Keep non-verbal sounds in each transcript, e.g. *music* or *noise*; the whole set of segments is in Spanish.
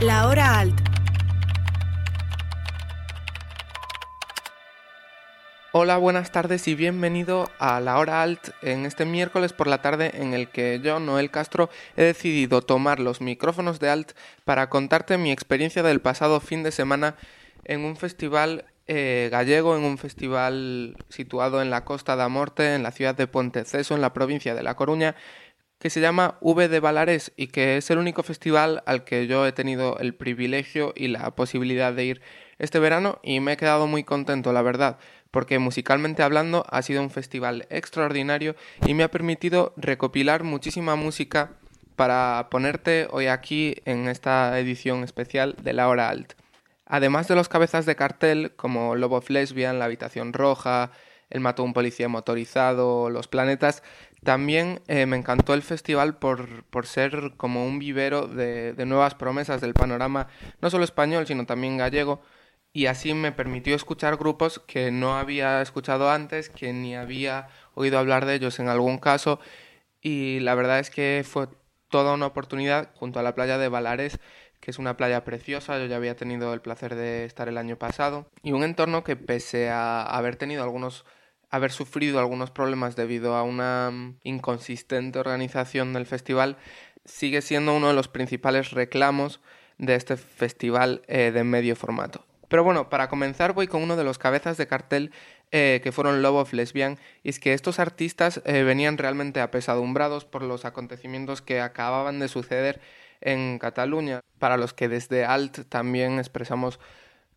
La hora alt. Hola, buenas tardes y bienvenido a la hora alt en este miércoles por la tarde en el que yo, Noel Castro, he decidido tomar los micrófonos de alt para contarte mi experiencia del pasado fin de semana en un festival eh, gallego, en un festival situado en la Costa da Morte, en la ciudad de Ponteceso, en la provincia de La Coruña, que se llama V de Valares y que es el único festival al que yo he tenido el privilegio y la posibilidad de ir este verano y me he quedado muy contento, la verdad, porque musicalmente hablando ha sido un festival extraordinario y me ha permitido recopilar muchísima música para ponerte hoy aquí en esta edición especial de la hora alt. Además de los cabezas de cartel como Love of Lesbian, La Habitación Roja, El Mató a un Policía Motorizado, Los Planetas, también eh, me encantó el festival por, por ser como un vivero de, de, nuevas promesas del panorama, no solo español, sino también gallego, y así me permitió escuchar grupos que no había escuchado antes, que ni había oído hablar de ellos en algún caso, y la verdad es que fue toda una oportunidad junto a la playa de Valares que es una playa preciosa, yo ya había tenido el placer de estar el año pasado, y un entorno que pese a haber tenido algunos haber sufrido algunos problemas debido a una mm, inconsistente organización del festival, sigue siendo uno de los principales reclamos de este festival eh, de medio formato. Pero bueno, para comenzar voy con uno de los cabezas de cartel eh, que fueron Love of Lesbian, y es que estos artistas eh, venían realmente apesadumbrados por los acontecimientos que acababan de suceder en Cataluña, para los que desde Alt también expresamos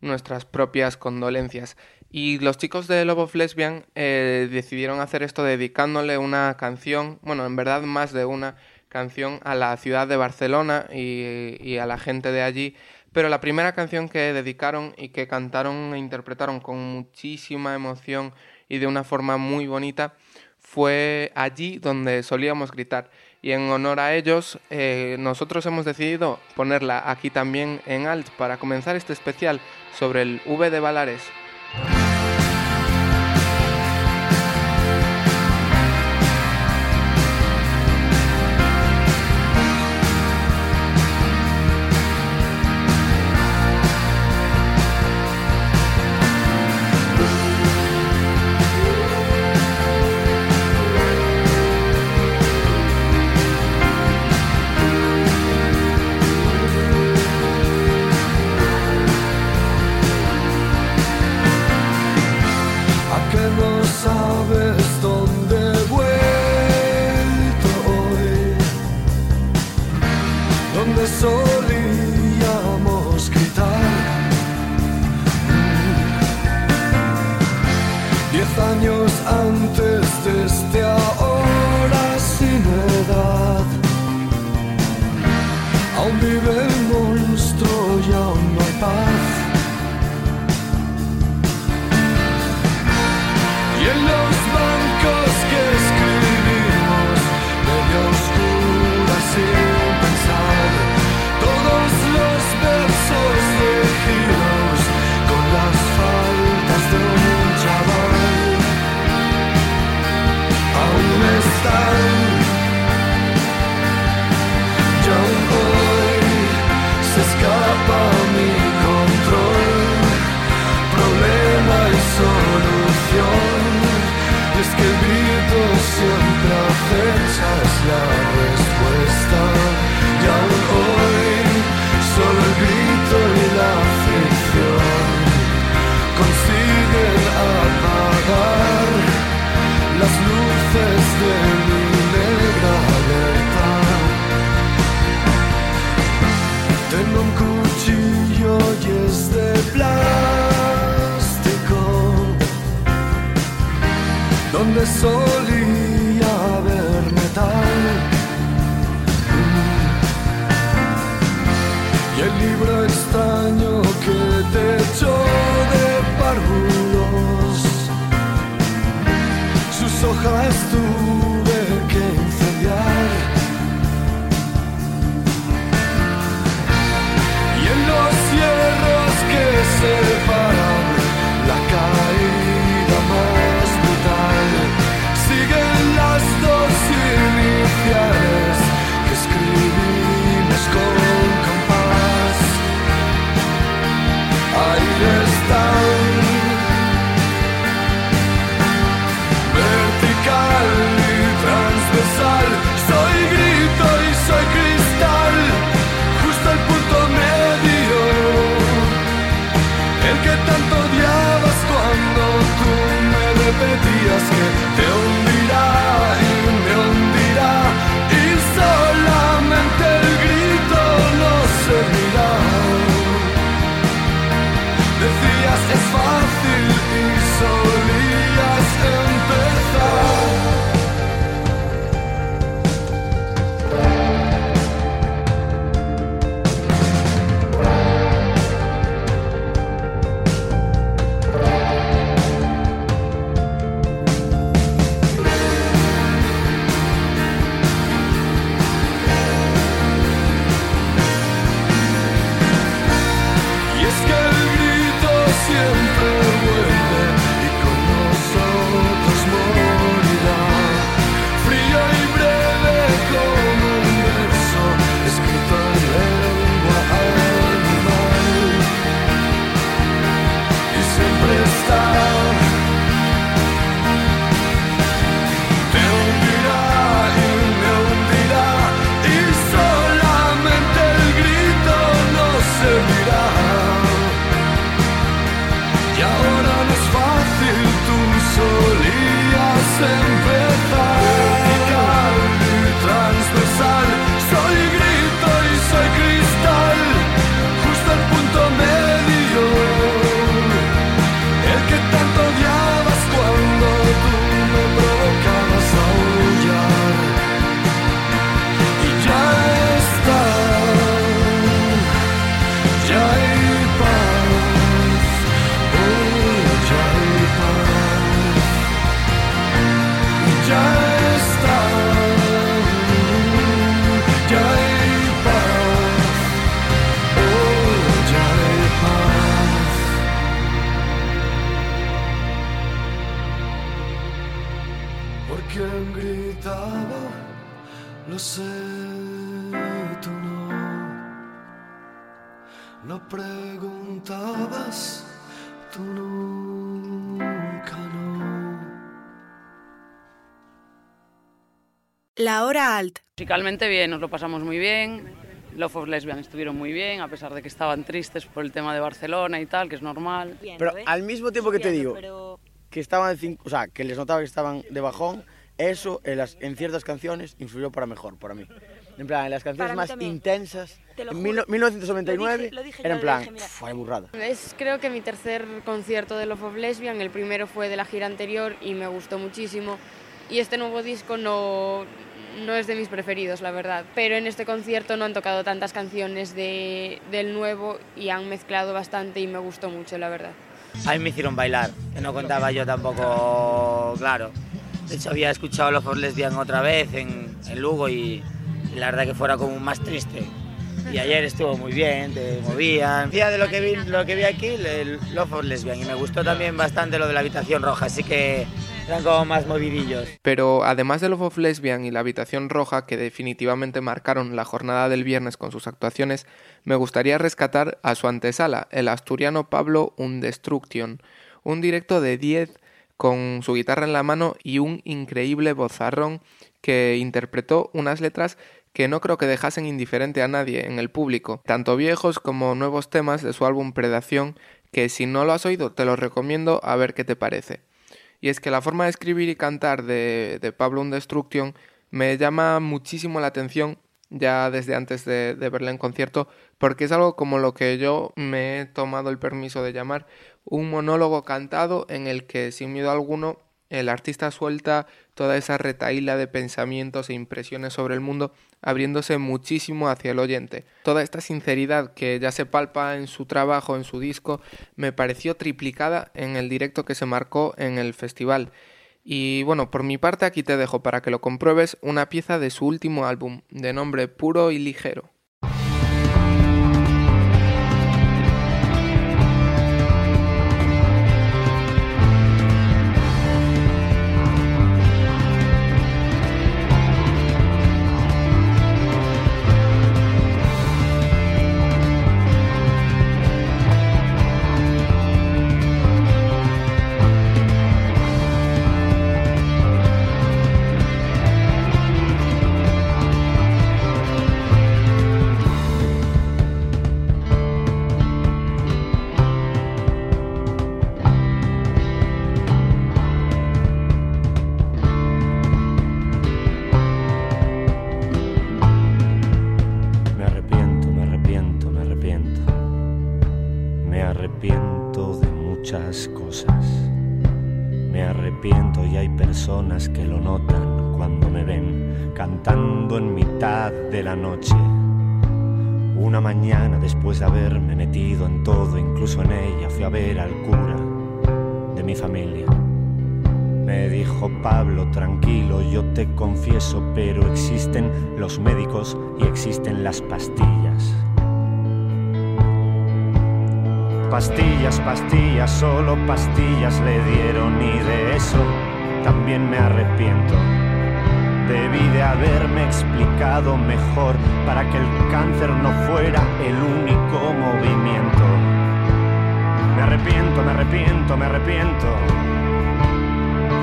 nuestras propias condolencias. Y los chicos de Love of Lesbian eh, decidieron hacer esto dedicándole una canción, bueno, en verdad más de una canción a la ciudad de Barcelona y, a la gente de allí, pero la primera canción que dedicaron y que cantaron e interpretaron con muchísima emoción y de una forma muy bonita fue allí donde solíamos gritar. Y en honor a ellos eh, nosotros hemos decidido ponerla aquí también en alt para comenzar este especial sobre el V de la respuesta. Y aún hoy, solo el grito y la aflicción consiguen apagar las luces de mi negra alerta. Tengo un cuchillo y es de plástico, donde solo y el libro extraño que te echó de párvulos, sus hojas tuve que incendiar. Y en los hierros que se Valares. sé, tú no. Lo preguntabas, tú nunca no. La hora alt. Musicalmente bien, nos lo pasamos muy bien. Love of Lesbian estuvieron muy bien, a pesar de que estaban tristes por el tema de Barcelona y tal, que es normal. Pero al mismo tiempo que te digo que estaban, o sea, que les notaba que estaban de bajón, eso en, las, en ciertas canciones influyó para mejor, para mí. En plan, en las canciones más intensas, en 1999, era en plan, fue burrada. Es creo que mi tercer concierto de Love of Lesbian, el primero fue de la gira anterior y me gustó muchísimo. Y este nuevo disco no, no es de mis preferidos, la verdad. Pero en este concierto no han tocado tantas canciones de, del nuevo y han mezclado bastante y me gustó mucho, la verdad. A mí me hicieron bailar, que no contaba yo tampoco, claro. De hecho, había escuchado Los For Lesbian otra vez en, en Lugo y, y la verdad que fuera como más triste. Y ayer estuvo muy bien, te movían. Día de lo que vi, lo que vi aquí, Love for Lesbian. Y me gustó también bastante lo de la habitación roja, así que eran como más movidillos. Pero además de Love of Lesbian y la habitación roja, que definitivamente marcaron la jornada del viernes con sus actuaciones, me gustaría rescatar a su antesala, el asturiano Pablo Undestruction. Un directo de 10 con su guitarra en la mano y un increíble bozarrón que interpretó unas letras que no creo que dejasen indiferente a nadie en el público, tanto viejos como nuevos temas de su álbum Predación, que si no lo has oído te lo recomiendo a ver qué te parece. Y es que la forma de escribir y cantar de, de Pablo Undestruction me llama muchísimo la atención ya desde antes de, de verla en concierto, porque es algo como lo que yo me he tomado el permiso de llamar un monólogo cantado en el que sin miedo alguno el artista suelta toda esa retaíla de pensamientos e impresiones sobre el mundo, abriéndose muchísimo hacia el oyente. Toda esta sinceridad que ya se palpa en su trabajo, en su disco, me pareció triplicada en el directo que se marcó en el festival. Y bueno, por mi parte aquí te dejo para que lo compruebes una pieza de su último álbum, de nombre Puro y Ligero. Cosas. Me arrepiento y hay personas que lo notan cuando me ven cantando en mitad de la noche. Una mañana después de haberme metido en todo, incluso en ella, fui a ver al cura de mi familia. Me dijo Pablo, tranquilo, yo te confieso, pero existen los médicos y existen las pastillas. Pastillas, pastillas, solo pastillas le dieron y de eso también me arrepiento. Debí de haberme explicado mejor para que el cáncer no fuera el único movimiento. Me arrepiento, me arrepiento, me arrepiento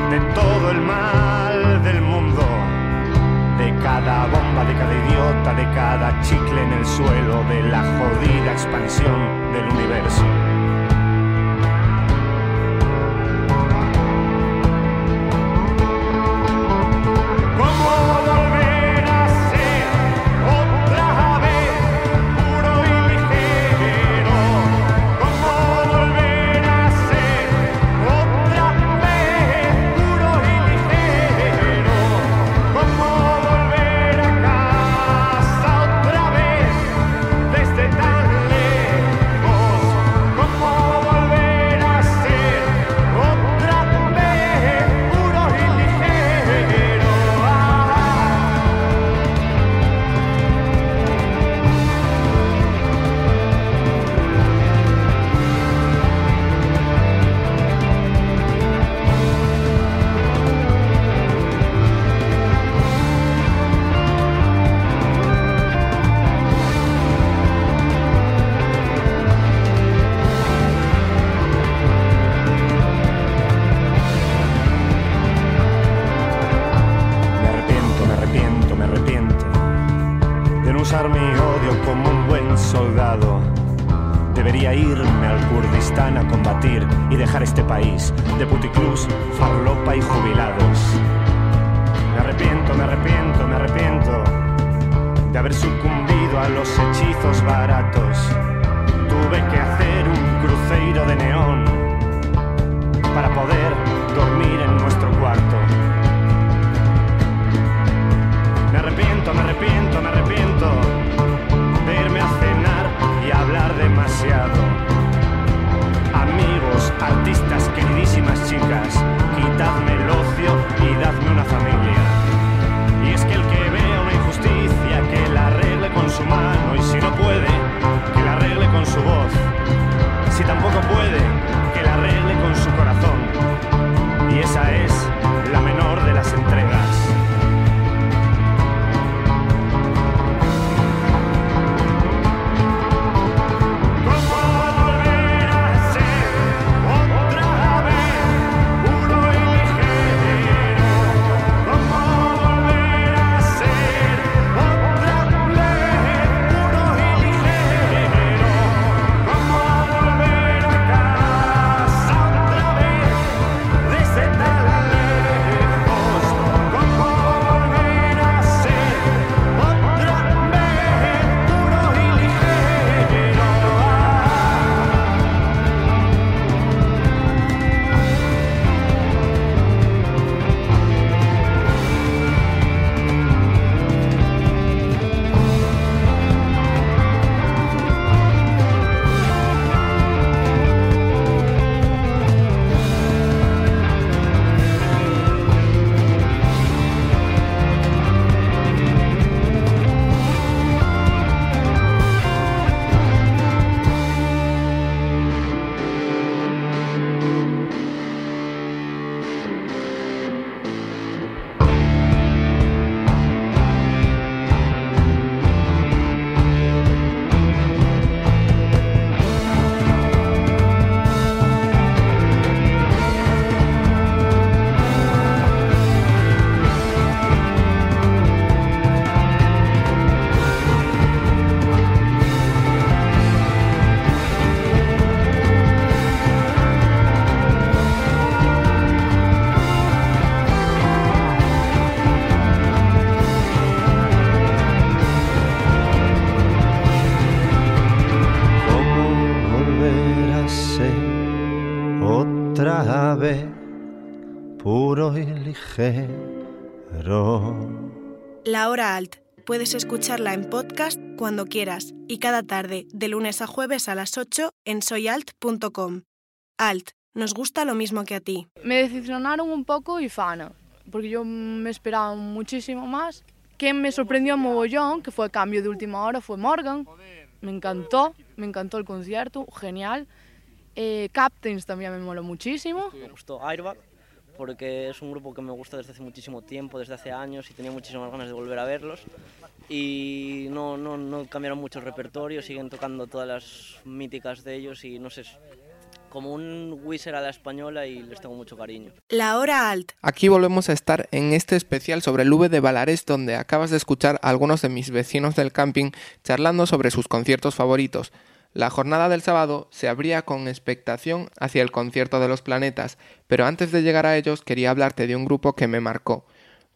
de todo el mal del mundo, de cada bomba, de cada idiota, de cada chicle en el suelo, de la jodida expansión del universo. usar mi odio como un buen soldado. Debería irme al Kurdistán a combatir y dejar este país de puticlus, farlopa y jubilados. Me arrepiento, me arrepiento, me arrepiento de haber sucumbido a los hechizos baratos. Tuve que hacer un cruceiro de neón para poder dormir en arrepiento, me arrepiento, me arrepiento de irme a cenar y hablar demasiado. Amigos, artistas, queridísimas chicas, quitadme el ocio y dadme una familia. Y es que el que vea una injusticia, que la arregle con su mano, y si no puede, que la arregle con su voz. Si tampoco puede, que la arregle con su corazón. Y esa es la menor de las entregas. Puedes escucharla en podcast cuando quieras y cada tarde, de lunes a jueves a las 8 en soyalt.com. Alt, nos gusta lo mismo que a ti. Me decepcionaron un poco y Fana, porque yo me esperaba muchísimo más. Quien me sorprendió mogollón, que fue cambio de última hora, fue Morgan. Me encantó, me encantó el concierto, genial. Eh, Captains también me moló muchísimo. Me gustó Airbag porque es un grupo que me gusta desde hace muchísimo tiempo, desde hace años y tenía muchísimas ganas de volver a verlos. Y no, no, no cambiaron mucho el repertorio, siguen tocando todas las míticas de ellos y no sé, es como un Wizard a la española y les tengo mucho cariño. La hora alt. Aquí volvemos a estar en este especial sobre el V de Valares donde acabas de escuchar a algunos de mis vecinos del camping charlando sobre sus conciertos favoritos. La jornada del sábado se abría con expectación hacia el concierto de los planetas, pero antes de llegar a ellos quería hablarte de un grupo que me marcó.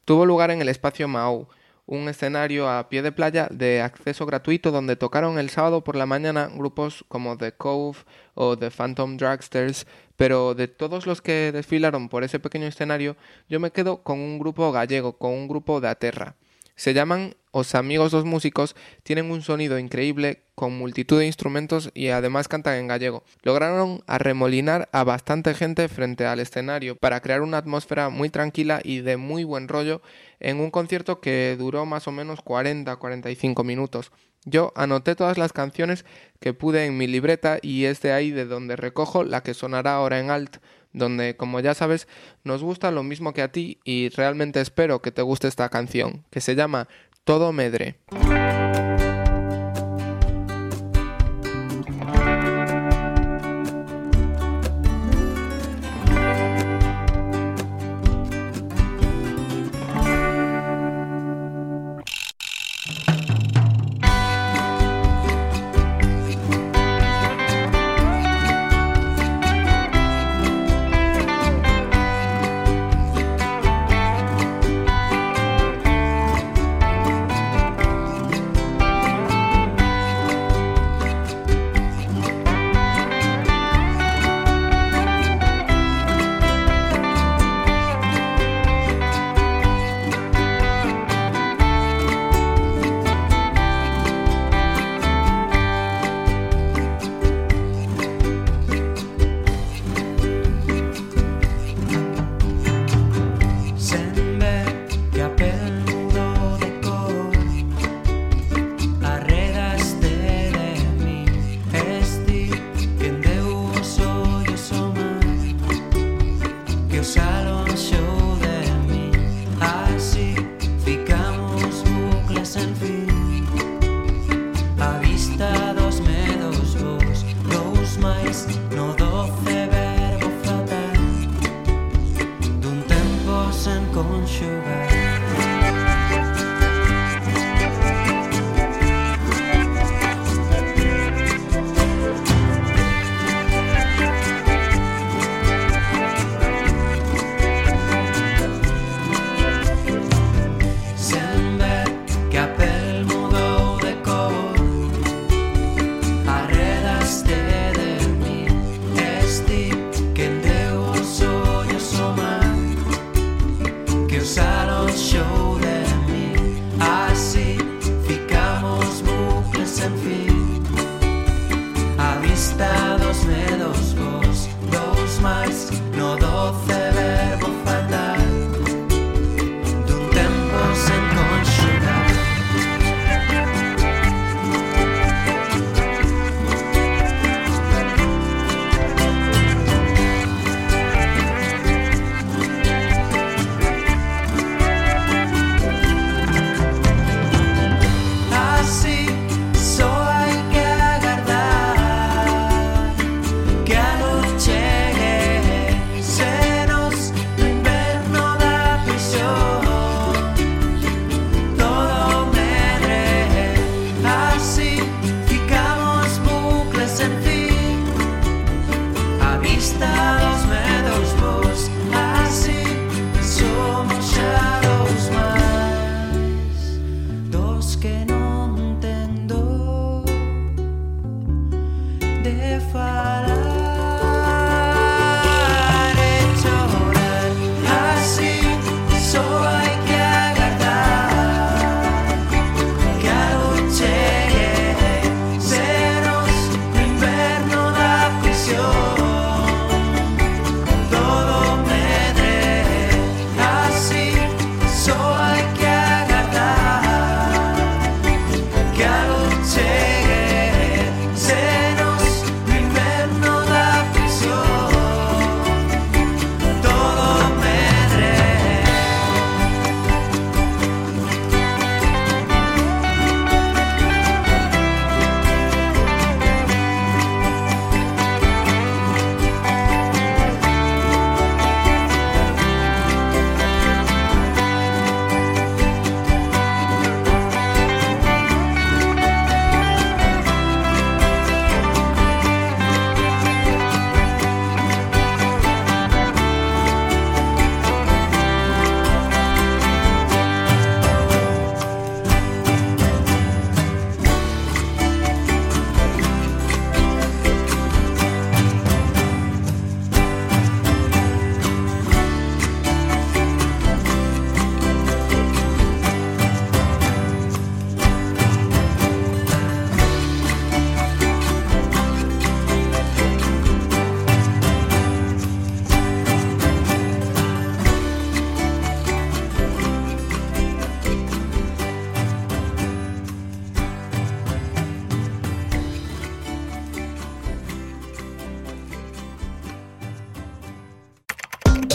Tuvo lugar en el espacio Mau, un escenario a pie de playa de acceso gratuito donde tocaron el sábado por la mañana grupos como The Cove o The Phantom Dragsters, pero de todos los que desfilaron por ese pequeño escenario, yo me quedo con un grupo gallego, con un grupo de Aterra. Se llaman Os Amigos dos Músicos, tienen un sonido increíble con multitud de instrumentos y además cantan en gallego. Lograron arremolinar a bastante gente frente al escenario para crear una atmósfera muy tranquila y de muy buen rollo en un concierto que duró más o menos 40-45 minutos. Yo anoté todas las canciones que pude en mi libreta y es de ahí de donde recojo la que sonará ahora en alt, donde, como ya sabes, nos gusta lo mismo que a ti y realmente espero que te guste esta canción, que se llama Todo Medre.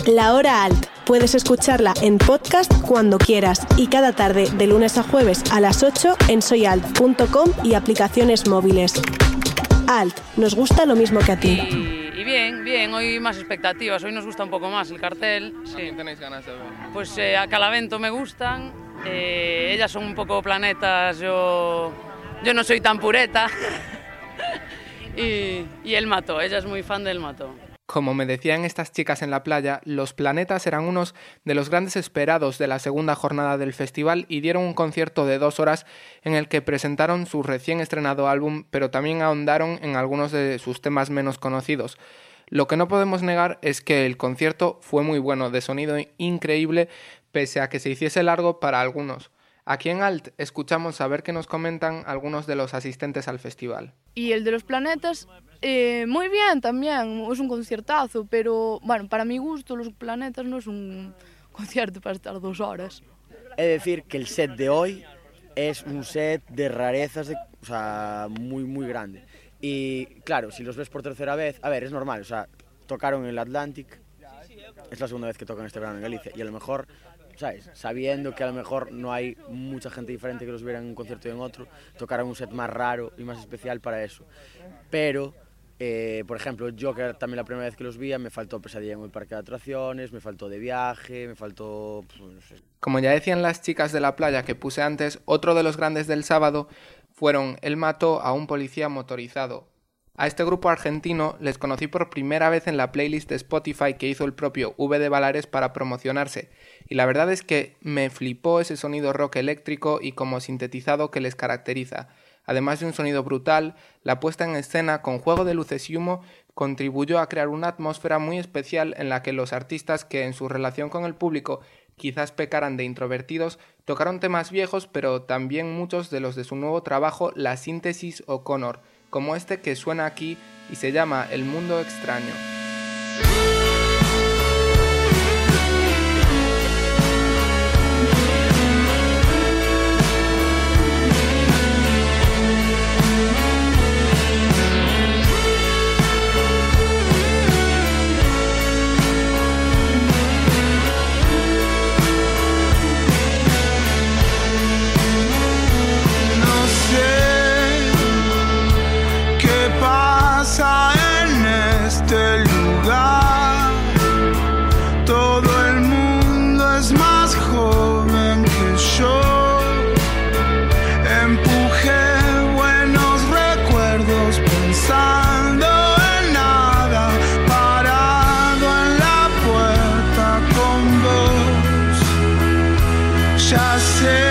La Hora Alt. Puedes escucharla en podcast cuando quieras y cada tarde de lunes a jueves a las 8 en soyalt.com y aplicaciones móviles. Alt, nos gusta lo mismo que a ti. Y, bien, bien, hoy más expectativas, hoy nos gusta un poco más el cartel. Sí. tenéis ganas de ver? Pues eh, a Calavento me gustan, eh, ellas son un poco planetas, yo, yo no soy tan pureta. *laughs* y, y el Mato, ella es muy fan del Mato. Como me decían estas chicas en la playa, los planetas eran unos de los grandes esperados de la segunda jornada del festival y dieron un concierto de dos horas en el que presentaron su recién estrenado álbum, pero también ahondaron en algunos de sus temas menos conocidos. Lo que no podemos negar es que el concierto fue muy bueno, de sonido increíble, pese a que se hiciese largo para algunos. Aquí en Alt escuchamos a ver qué nos comentan algunos de los asistentes al festival. Y el de los planetas, eh, muy bien también, es un conciertazo, pero bueno, para mi gusto los planetas no es un concierto para estar dos horas. He de decir que el set de hoy es un set de rarezas, de, o sea, muy, muy grande. Y claro, si los ves por tercera vez, a ver, es normal, o sea, tocaron en el Atlantic, es la segunda vez que tocan este verano en Galicia, y a lo mejor ¿sabes? Sabiendo que a lo mejor no hay mucha gente diferente que los viera en un concierto y en otro, tocaron un set más raro y más especial para eso. Pero, eh, por ejemplo, yo que también la primera vez que los vi, me faltó pesadilla en el parque de atracciones, me faltó de viaje, me faltó... Pues, Como ya decían las chicas de la playa que puse antes, otro de los grandes del sábado fueron El mató a un policía motorizado, a este grupo argentino les conocí por primera vez en la playlist de Spotify que hizo el propio V de Valares para promocionarse, y la verdad es que me flipó ese sonido rock eléctrico y como sintetizado que les caracteriza. Además de un sonido brutal, la puesta en escena con juego de luces y humo contribuyó a crear una atmósfera muy especial en la que los artistas que en su relación con el público quizás pecaran de introvertidos, tocaron temas viejos pero también muchos de los de su nuevo trabajo La Síntesis O'Connor, como este que suena aquí y se llama El Mundo Extraño. já sei.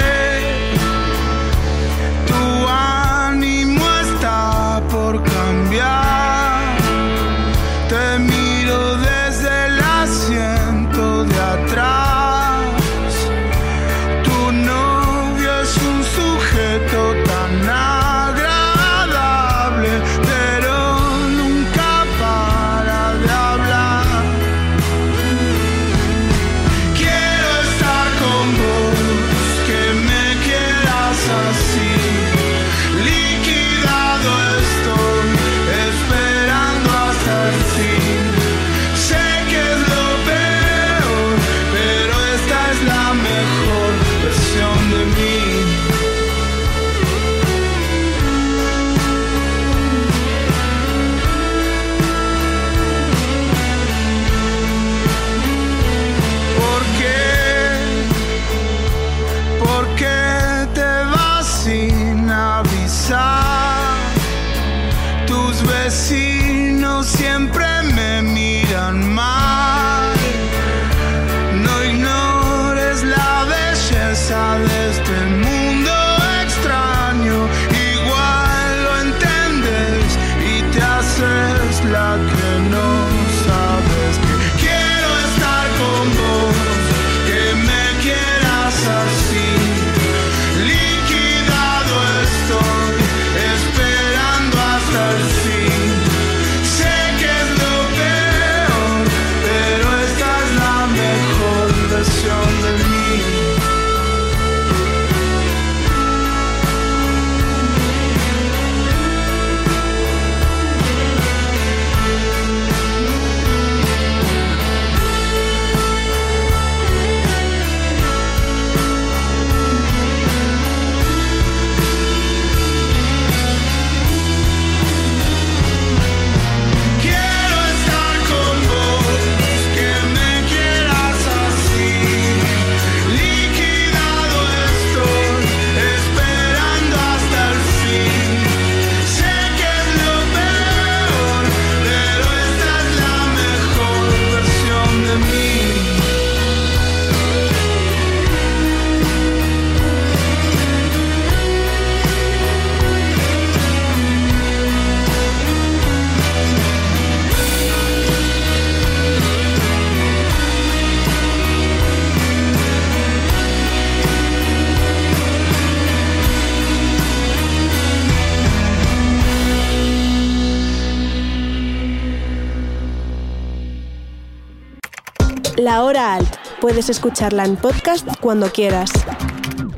La Hora Alt. Puedes escucharla en podcast cuando quieras.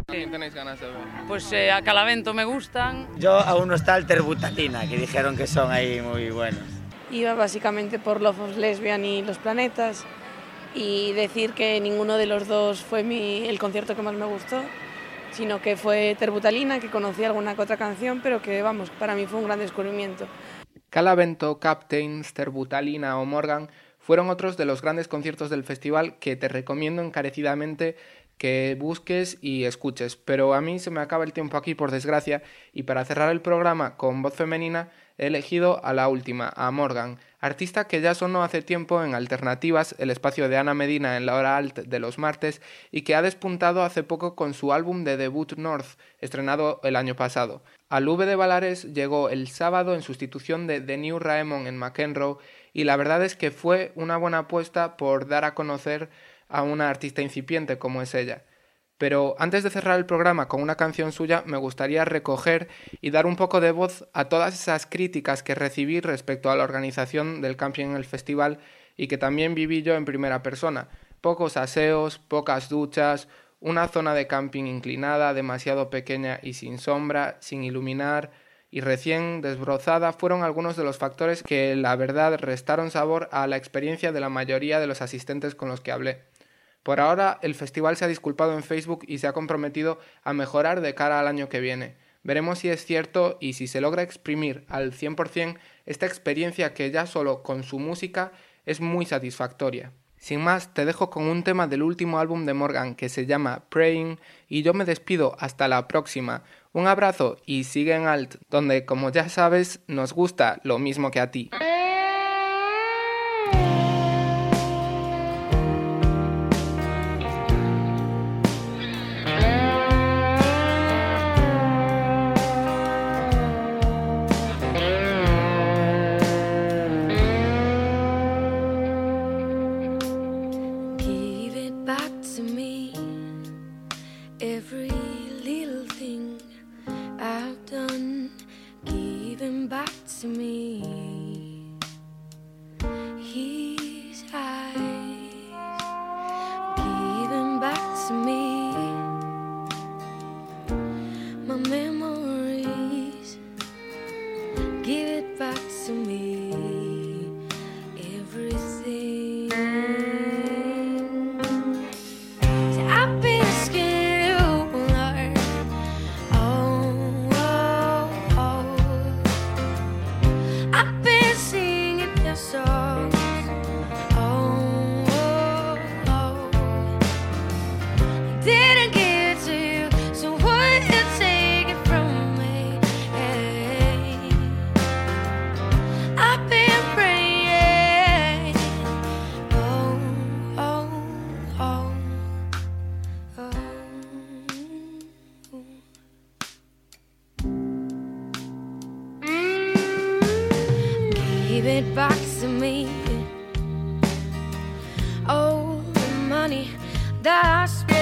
tenéis ganas de ver? Pues eh, a Calavento me gustan. Yo aún no está el Terbutalina, que dijeron que son ahí muy buenos. Iba básicamente por Love of Lesbian y Los Planetas y decir que ninguno de los dos fue mi, el concierto que más me gustó, sino que fue Terbutalina, que conocí alguna que otra canción, pero que vamos, para mí fue un gran descubrimiento. Calavento, Captains, Terbutalina o Morgan fueron otros de los grandes conciertos del festival que te recomiendo encarecidamente que busques y escuches. Pero a mí se me acaba el tiempo aquí, por desgracia, y para cerrar el programa con voz femenina he elegido a la última, a Morgan, artista que ya sonó hace tiempo en Alternativas, el espacio de Ana Medina en la hora alt de los martes, y que ha despuntado hace poco con su álbum de debut North, estrenado el año pasado. Al V de Valares llegó el sábado en sustitución de The New Raemon en McEnroe y la verdad es que fue una buena apuesta por dar a conocer a una artista incipiente como es ella. Pero antes de cerrar el programa con una canción suya, me gustaría recoger y dar un poco de voz a todas esas críticas que recibí respecto a la organización del camping en el festival y que también viví yo en primera persona. Pocos aseos, pocas duchas, una zona de camping inclinada, demasiado pequeña y sin sombra, sin iluminar y recién desbrozada fueron algunos de los factores que la verdad restaron sabor a la experiencia de la mayoría de los asistentes con los que hablé. Por ahora, el festival se ha disculpado en Facebook y se ha comprometido a mejorar de cara al año que viene. Veremos si es cierto y si se logra exprimir al 100% esta experiencia que ya solo con su música es muy satisfactoria. Sin más, te dejo con un tema del último álbum de Morgan que se llama Praying y yo me despido hasta la próxima. Un abrazo y sigue en Alt, donde como ya sabes nos gusta lo mismo que a ti. Oh, the money that I spent.